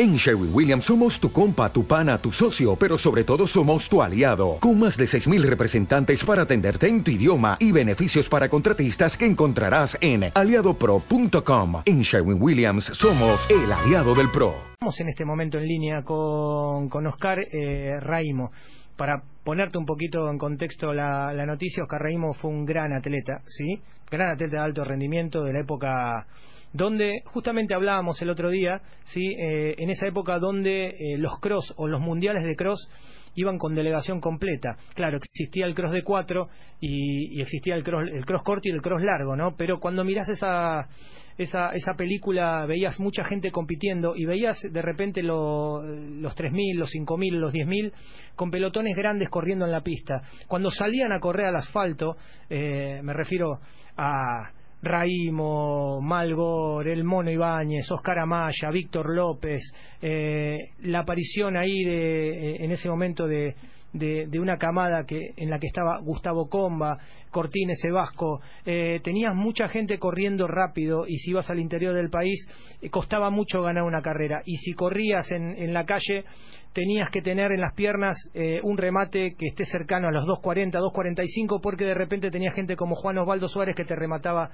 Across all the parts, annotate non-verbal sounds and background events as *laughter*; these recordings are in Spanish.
En Sherwin Williams somos tu compa, tu pana, tu socio, pero sobre todo somos tu aliado, con más de 6.000 representantes para atenderte en tu idioma y beneficios para contratistas que encontrarás en aliadopro.com. En Sherwin Williams somos el aliado del PRO. Estamos en este momento en línea con, con Oscar eh, Raimo. Para ponerte un poquito en contexto la, la noticia, Oscar Raimo fue un gran atleta, ¿sí? Gran atleta de alto rendimiento de la época donde justamente hablábamos el otro día, ¿sí? Eh, en esa época donde eh, los cross o los mundiales de cross iban con delegación completa. Claro, existía el cross de cuatro y, existía el cross, el cross corto y el cross largo, ¿no? Pero cuando miras esa, esa, esa película veías mucha gente compitiendo y veías de repente lo, los 3.000, los 5.000, los 10.000 con pelotones grandes corriendo en la pista. Cuando salían a correr al asfalto, eh, me refiero a Raimo, Malgor, El Mono Ibáñez, Oscar Amaya, Víctor López, eh, la aparición ahí de, eh, en ese momento de, de, una camada que en la que estaba Gustavo Comba, Cortines Vasco, eh, tenías mucha gente corriendo rápido y si ibas al interior del país eh, costaba mucho ganar una carrera. Y si corrías en, en la calle tenías que tener en las piernas eh, un remate que esté cercano a los 2.40, 2.45 porque de repente tenía gente como Juan Osvaldo Suárez que te remataba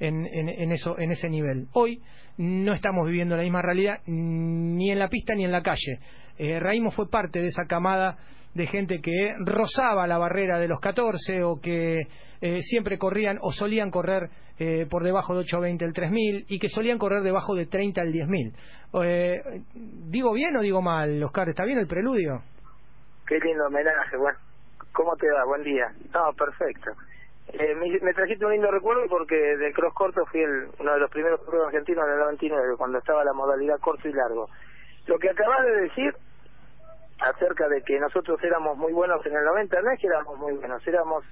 en, en, eso, en ese nivel. Hoy no estamos viviendo la misma realidad ni en la pista ni en la calle. Eh, Raimo fue parte de esa camada de gente que rozaba la barrera de los 14 o que eh, siempre corrían o solían correr eh, por debajo de 8.20 el 3.000 y que solían correr debajo de 30 el 10.000. Eh, ¿Digo bien o digo mal, Oscar? ¿Está bien el preludio? Qué lindo homenaje, bueno. ¿Cómo te va? Buen día. No, perfecto. Eh, me, trajiste un lindo recuerdo porque de cross corto fui el, uno de los primeros corredores argentinos en el 99, cuando estaba la modalidad corto y largo. Lo que acabas de decir acerca de que nosotros éramos muy buenos en el 90, no es que éramos muy buenos, éramos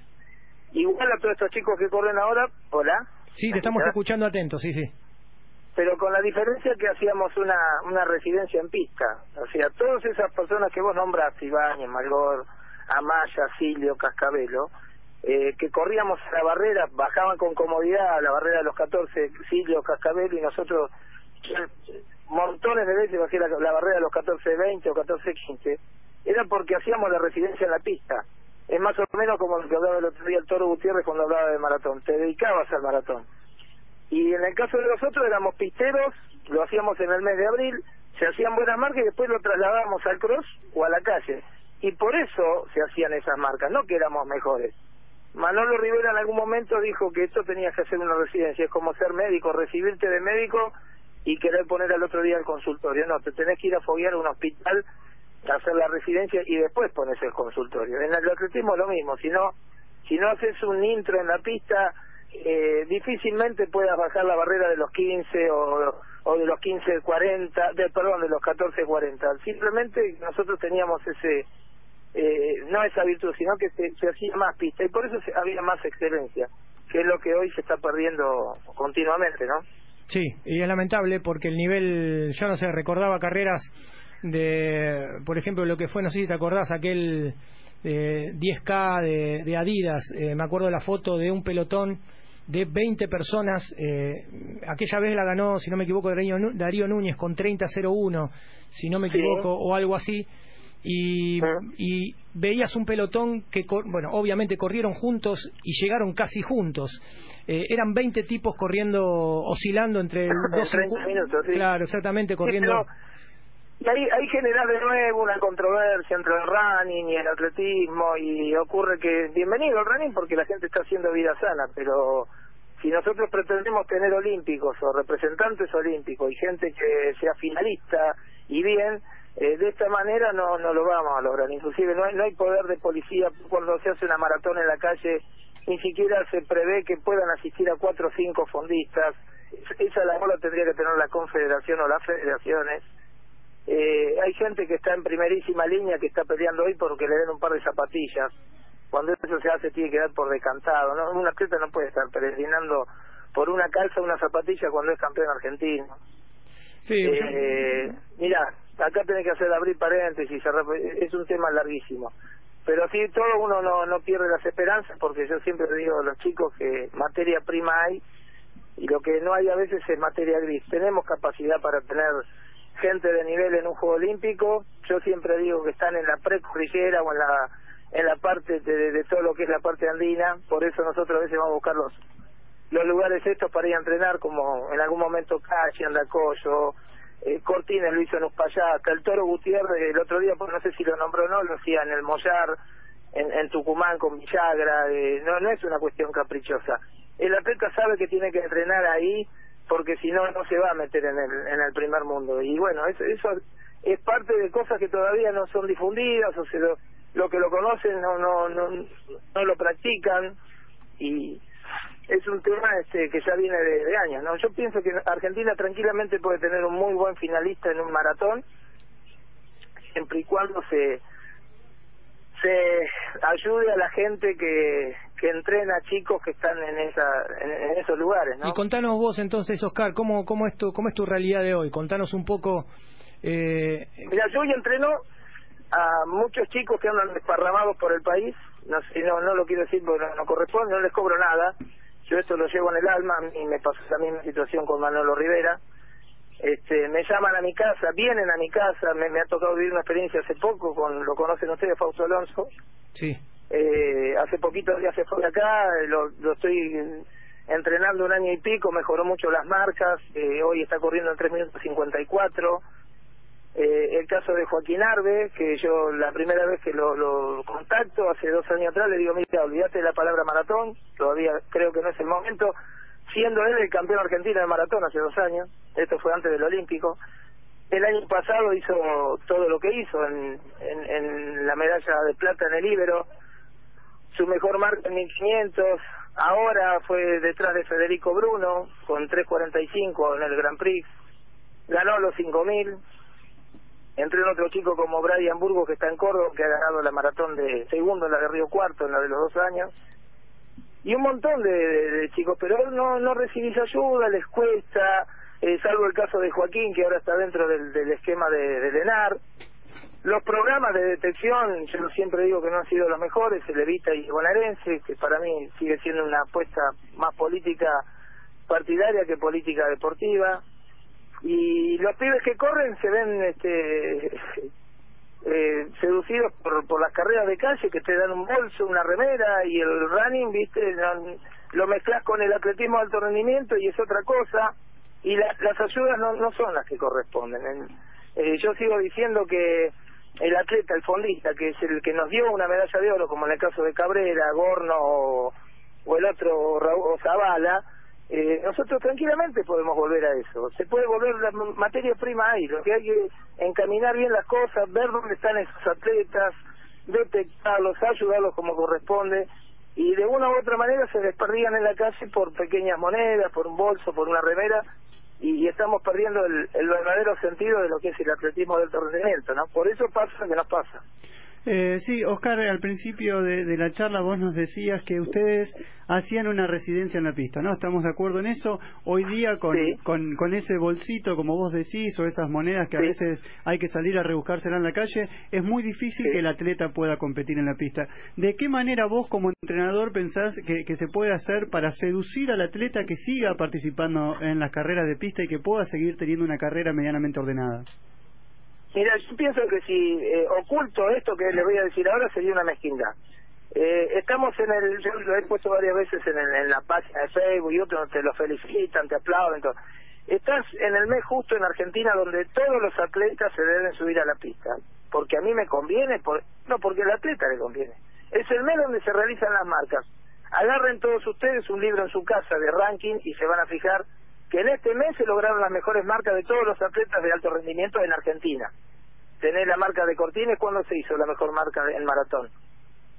igual a todos estos chicos que corren ahora, hola. Sí, te estamos escuchando atentos, sí, sí. Pero con la diferencia que hacíamos una, una residencia en pista, o sea, todas esas personas que vos nombraste, Ibañez, Malgor, Amaya, Silio, Cascabelo, eh, que corríamos a la barrera, bajaban con comodidad a la barrera de los 14, Silio, Cascabelo, y nosotros montones de veces bajé la, barrera de los 14-20 o 14-15, era porque hacíamos la residencia en la pista. Es más o menos como lo que hablaba el otro día el Toro Gutiérrez cuando hablaba de maratón, te dedicabas al maratón. Y en el caso de nosotros éramos pisteros, lo hacíamos en el mes de abril, se hacían buenas marcas y después lo trasladábamos al cross o a la calle. Y por eso se hacían esas marcas, no que éramos mejores. Manolo Rivera en algún momento dijo que esto tenía que hacer una residencia, es como ser médico, recibirte de médico y querer poner al otro día el consultorio. No, te tenés que ir a foguear a un hospital, hacer la residencia y después pones el consultorio. En el atletismo lo mismo, si no, si no haces un intro en la pista, eh, difícilmente puedas bajar la barrera de los 15 o, de los 15 40, de, perdón, de los 14 40. Simplemente nosotros teníamos ese eh, no esa virtud, sino que se, se hacía más pista y por eso había más excelencia, que es lo que hoy se está perdiendo continuamente, ¿no? Sí, y es lamentable porque el nivel, yo no sé, recordaba carreras de, por ejemplo, lo que fue, no sé si te acordás, aquel 10K de, de Adidas, eh, me acuerdo la foto de un pelotón de 20 personas, eh, aquella vez la ganó, si no me equivoco, Darío, Núñez con 30-01, si no me equivoco, o algo así, y, y, veías un pelotón que, bueno, obviamente corrieron juntos y llegaron casi juntos. Eh, eran 20 tipos corriendo, oscilando entre 12 minutos. Claro, exactamente, corriendo. y ahí, ahí genera de nuevo una controversia entre el running y el atletismo y ocurre que bienvenido al running porque la gente está haciendo vida sana, pero si nosotros pretendemos tener olímpicos o representantes olímpicos y gente que sea finalista y bien, eh, de esta manera no, no lo vamos a lograr. Inclusive no hay, no hay poder de policía cuando se hace una maratón en la calle ni siquiera se prevé que puedan asistir a cuatro o cinco fondistas. Esa labor la tendría que tener la confederación o las federaciones. Eh, hay gente que está en primerísima línea que está peleando hoy porque le den un par de zapatillas. Cuando eso se hace tiene que dar por decantado. ¿no? Un atleta no puede estar peregrinando por una calza una zapatilla cuando es campeón argentino. Sí, eh, mira, acá tenés que hacer abrir paréntesis, es un tema larguísimo pero sí todo uno no, no pierde las esperanzas porque yo siempre digo a los chicos que materia prima hay y lo que no hay a veces es materia gris. Tenemos capacidad para tener gente de nivel en un juego olímpico. Yo siempre digo que están en la precordillera o en la en la parte de, de, todo lo que es la parte andina. Por eso nosotros a veces vamos a buscar los, los lugares estos para ir a entrenar, como en algún momento Cachi, Andacoyo, eh, Cortines lo hizo en Uspallata, el Toro Gutiérrez el otro día, pues no sé si lo nombró o no, lo hacía en el Mollar, en, en Tucumán con Villagra, eh, no, no es una cuestión caprichosa. El atleta sabe que tiene que entrenar ahí porque si no, no se va a meter en el, en el primer mundo. Y bueno, eso, eso es parte de cosas que todavía no son difundidas o se lo, lo que lo conocen no, no, no, no lo practican y es un tema este que ya viene de, años. no Yo pienso que Argentina tranquilamente puede tener un muy buen finalista en un maratón siempre y cuando se se ayude a la gente que, que entrena chicos que están en esa en, esos lugares ¿no? y contanos vos entonces Oscar cómo cómo es tu cómo es tu realidad de hoy contanos un poco eh... mira yo hoy entreno a muchos chicos que andan desparramados por el país. No sé no no lo quiero decir porque no, no corresponde no les cobro nada. Yo esto lo llevo en el alma y me pasó la misma situación con Manolo Rivera. Este me llaman a mi casa vienen a mi casa me, me ha tocado vivir una experiencia hace poco con lo conocen ustedes Fausto Alonso. Sí eh, hace poquito ya se fue de acá lo, lo estoy entrenando un año y pico mejoró mucho las marcas eh, hoy está corriendo en 3 minutos 54 eh, el caso de Joaquín Arbe, que yo la primera vez que lo, lo contacto, hace dos años atrás, le digo, mira, olvídate de la palabra maratón, todavía creo que no es el momento, siendo él el campeón argentino de maratón hace dos años, esto fue antes del Olímpico, el año pasado hizo todo lo que hizo en, en, en la medalla de plata en el Ibero, su mejor marca en 1500, ahora fue detrás de Federico Bruno con 3.45 en el Grand Prix, ganó los 5000, Entré en otro chico como Brian Burgos, que está en Córdoba, que ha ganado la maratón de segundo en la de Río Cuarto, en la de los dos años. Y un montón de, chicos, pero no, no recibís ayuda, les cuesta, eh, salvo el caso de Joaquín, que ahora está dentro del, esquema de LENAR. Los programas de detección, yo siempre digo que no han sido los mejores, el Evita y Bonaerense, que para mí sigue siendo una apuesta más política partidaria que política deportiva. Y los pibes que corren se ven este *laughs* eh, seducidos por, por las carreras de calle que te dan un bolso, una remera y el running, viste, lo mezclas con el atletismo de alto rendimiento y es otra cosa. Y las ayudas no, no son las que corresponden. Eh, yo sigo diciendo que el atleta, el fondista, que es el que nos dio una medalla de oro, como en el caso de Cabrera, Gorno o, o el otro Raúl Zavala, eh, nosotros tranquilamente podemos volver a eso. Se puede volver la materia prima ahí. Lo que hay que encaminar bien las cosas, ver dónde están esos atletas, detectarlos, ayudarlos como corresponde. Y de una u otra manera se desperdían en la calle por pequeñas monedas, por un bolso, por una remera. Y, estamos perdiendo el, el, verdadero sentido de lo que es el atletismo del rendimiento, ¿no? Por eso pasa lo que nos pasa. Eh, sí, Oscar, al principio de, la charla vos nos decías que ustedes hacían una residencia en la pista, ¿no? Estamos de acuerdo en eso. Hoy día, con, con, ese bolsito, como vos decís, o esas monedas que a veces hay que salir a rebuscársela en la calle, es muy difícil que el atleta pueda competir en la pista. ¿De qué manera vos, como entrenador, pensás que, que se puede hacer para seducir al atleta que siga participando en las carreras de pista y que pueda seguir teniendo una carrera medianamente ordenada? Mira, yo pienso que si eh, oculto esto que les voy a decir ahora sería una mezquindad. Eh, estamos en el, yo lo he puesto varias veces en, en la página de Facebook y otros te lo felicitan, te aplauden. Todo. Estás en el mes justo en Argentina donde todos los atletas se deben subir a la pista. Porque a mí me conviene, por, no porque al atleta le conviene. Es el mes donde se realizan las marcas. Agarren todos ustedes un libro en su casa de ranking y se van a fijar que en este mes se lograron las mejores marcas de todos los atletas de alto rendimiento en Argentina. Tenés la marca de Cortines, ¿cuándo se hizo la mejor marca en maratón?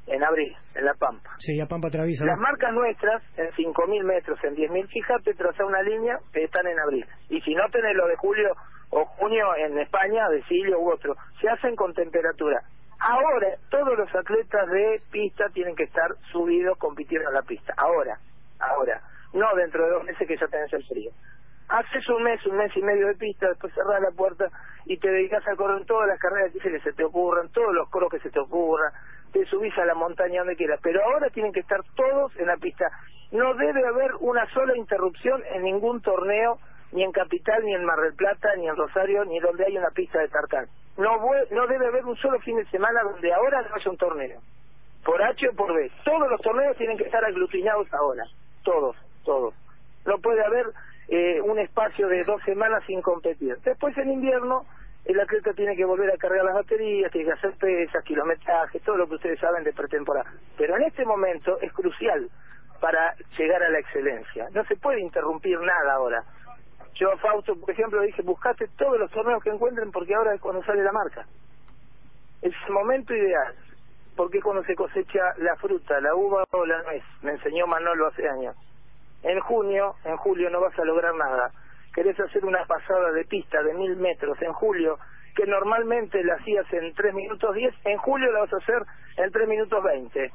En abril, en La Pampa. Sí, La Pampa Traviesa. Las marcas nuestras, en 5.000 metros, en 10.000, fíjate, traza una línea están en abril. Y si no tenés lo de julio o junio en España, de Silio u otro, se hacen con temperatura. Ahora, todos los atletas de pista tienen que estar subidos compitiendo en la pista. Ahora, ahora. No dentro de dos meses que ya tenés el frío. Haces un mes, un mes y medio de pista, después cerrás la puerta y te dedicas a correr todas las carreras que se te ocurran, todos los coros que se te ocurran, te subís a la montaña donde quieras, pero ahora tienen que estar todos en la pista. No debe haber una sola interrupción en ningún torneo ni en Capital, ni en Mar del Plata, ni en Rosario, ni donde hay una pista de tartán. No, no debe haber un solo fin de semana donde ahora no haya un torneo, por H o por B. Todos los torneos tienen que estar aglutinados ahora, todos, todos. No puede haber eh, un espacio de dos semanas sin competir. Después en invierno el atleta tiene que volver a cargar las baterías, tiene que hacer pesas, kilometraje, todo lo que ustedes saben de pretemporada. Pero en este momento es crucial para llegar a la excelencia. No se puede interrumpir nada ahora. Yo a Fausto, por ejemplo, dije, buscate todos los torneos que encuentren porque ahora es cuando sale la marca. Es el momento ideal, porque cuando se cosecha la fruta, la uva o la nuez. Me enseñó Manolo hace años. En junio, en julio no vas a lograr nada. Querés hacer una pasada de pista de mil metros en julio, que normalmente la hacías en tres minutos diez, en julio la vas a hacer en tres minutos veinte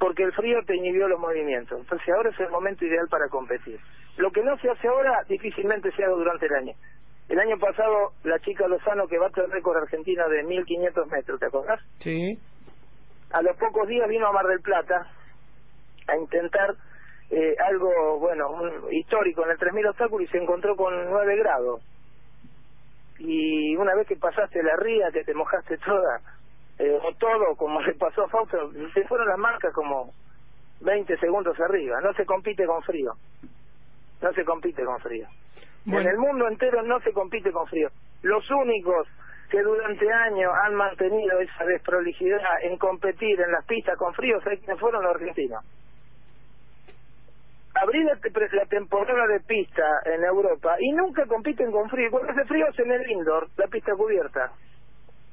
porque el frío te inhibió los movimientos. Entonces ahora es el momento ideal para competir. Lo que no se hace ahora difícilmente se haga durante el año. El año pasado la chica Lozano que bate el récord argentina de 1500 metros, ¿te acordás? Sí. A los pocos días vino a Mar del Plata a intentar eh, algo, bueno, un, histórico en el 3000 obstáculos y se encontró con 9 grados. Y una vez que pasaste la ría, que te mojaste toda, eh, o todo, como le pasó a Fausto, se fueron las marcas como 20 segundos arriba. No se compite con frío. No se compite con frío. En el mundo entero no se compite con frío. Los únicos que durante años han mantenido esa desprolijidad en competir en las pistas con frío, ¿sabes quiénes fueron los argentinos? Abrir la temporada de pista en Europa y nunca compiten con frío. Cuando hace frío es en el indoor, la pista cubierta.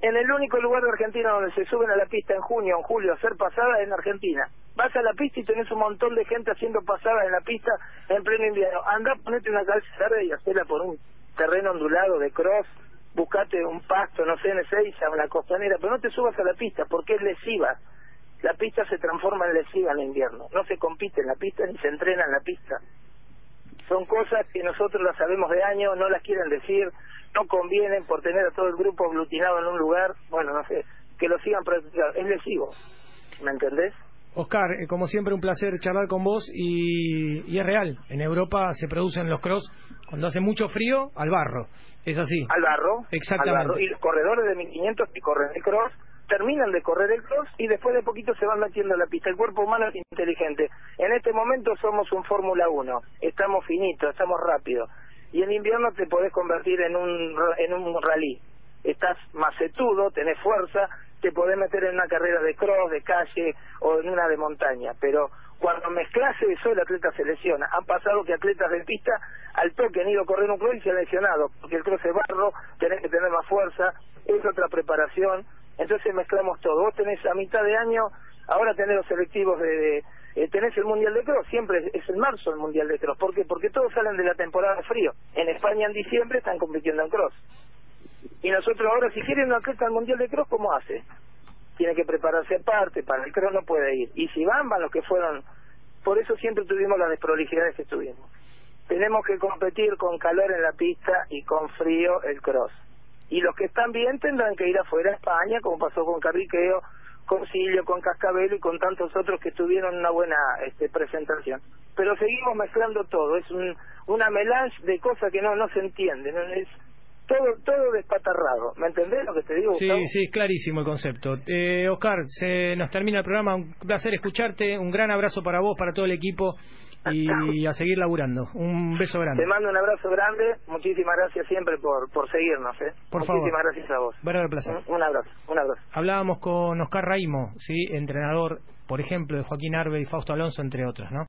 En el único lugar de Argentina donde se suben a la pista en junio o en julio a hacer pasadas es en Argentina. Vas a la pista y tenés un montón de gente haciendo pasadas en la pista en pleno invierno. Anda, ponete una calza verde y hacela por un terreno ondulado de cross, buscate un pasto, no sé, en Ezeiza, una costanera, pero no te subas a la pista porque es lesiva. La pista se transforma en lesiva en invierno. No se compite en la pista ni se entrena en la pista. Son cosas que nosotros las sabemos de año, no las quieren decir, no convienen por tener a todo el grupo aglutinado en un lugar, bueno, no sé, que lo sigan practicando. Es lesivo, ¿me entendés? Oscar, eh, como siempre un placer charlar con vos y, y, es real, en Europa se producen los cross cuando hace mucho frío al barro, es así. Al barro, exactamente. Al barro. Y los corredores de 1500 que corren el cross terminan de correr el cross y después de poquito se van metiendo a la pista. El cuerpo humano es inteligente. En este momento somos un Fórmula 1, estamos finitos, estamos rápidos y en invierno te podés convertir en un, en un rally. Estás macetudo, tenés fuerza, te podés meter en una carrera de cross, de calle o en una de montaña, pero cuando mezclas eso el atleta se lesiona. Han pasado que atletas de pista al toque han ido a correr un cross y se han lesionado, porque el cross es barro, tenés que tener más fuerza, es otra preparación, entonces mezclamos todo. Vos tenés a mitad de año, ahora tenés los selectivos de eh, tenés el Mundial de Cross, siempre es en marzo el Mundial de Cross. ¿Por qué? Porque todos salen de la temporada frío. En España en diciembre están compitiendo en Cross. Y nosotros ahora, si quieren un atleta al Mundial de Cross, ¿cómo hace? Tiene que prepararse aparte, para el Cross no puede ir. Y si van, van los que fueron... Por eso siempre tuvimos las desprolijidades que tuvimos. Tenemos que competir con calor en la pista y con frío el Cross. Y los que están bien tendrán que ir afuera a España, como pasó con Carriqueo, con Silio, con Cascabelo y con tantos otros que tuvieron una buena este, presentación. Pero seguimos mezclando todo, es un, una melange de cosas que no, no se entienden, es todo todo despatarrado, ¿me entendés lo que te digo? Sí, sí, es clarísimo el concepto. Eh, Oscar, se nos termina el programa, un placer escucharte, un gran abrazo para vos, para todo el equipo y a seguir laburando. Un beso grande. Te mando un abrazo grande. Muchísimas gracias siempre por, por seguirnos. ¿eh? Por Muchísimas gracias a vos. Placer. Un, abrazo, un abrazo. Hablábamos con Oscar Raimo, ¿sí? entrenador, por ejemplo, de Joaquín Arbe y Fausto Alonso, entre otros, ¿no?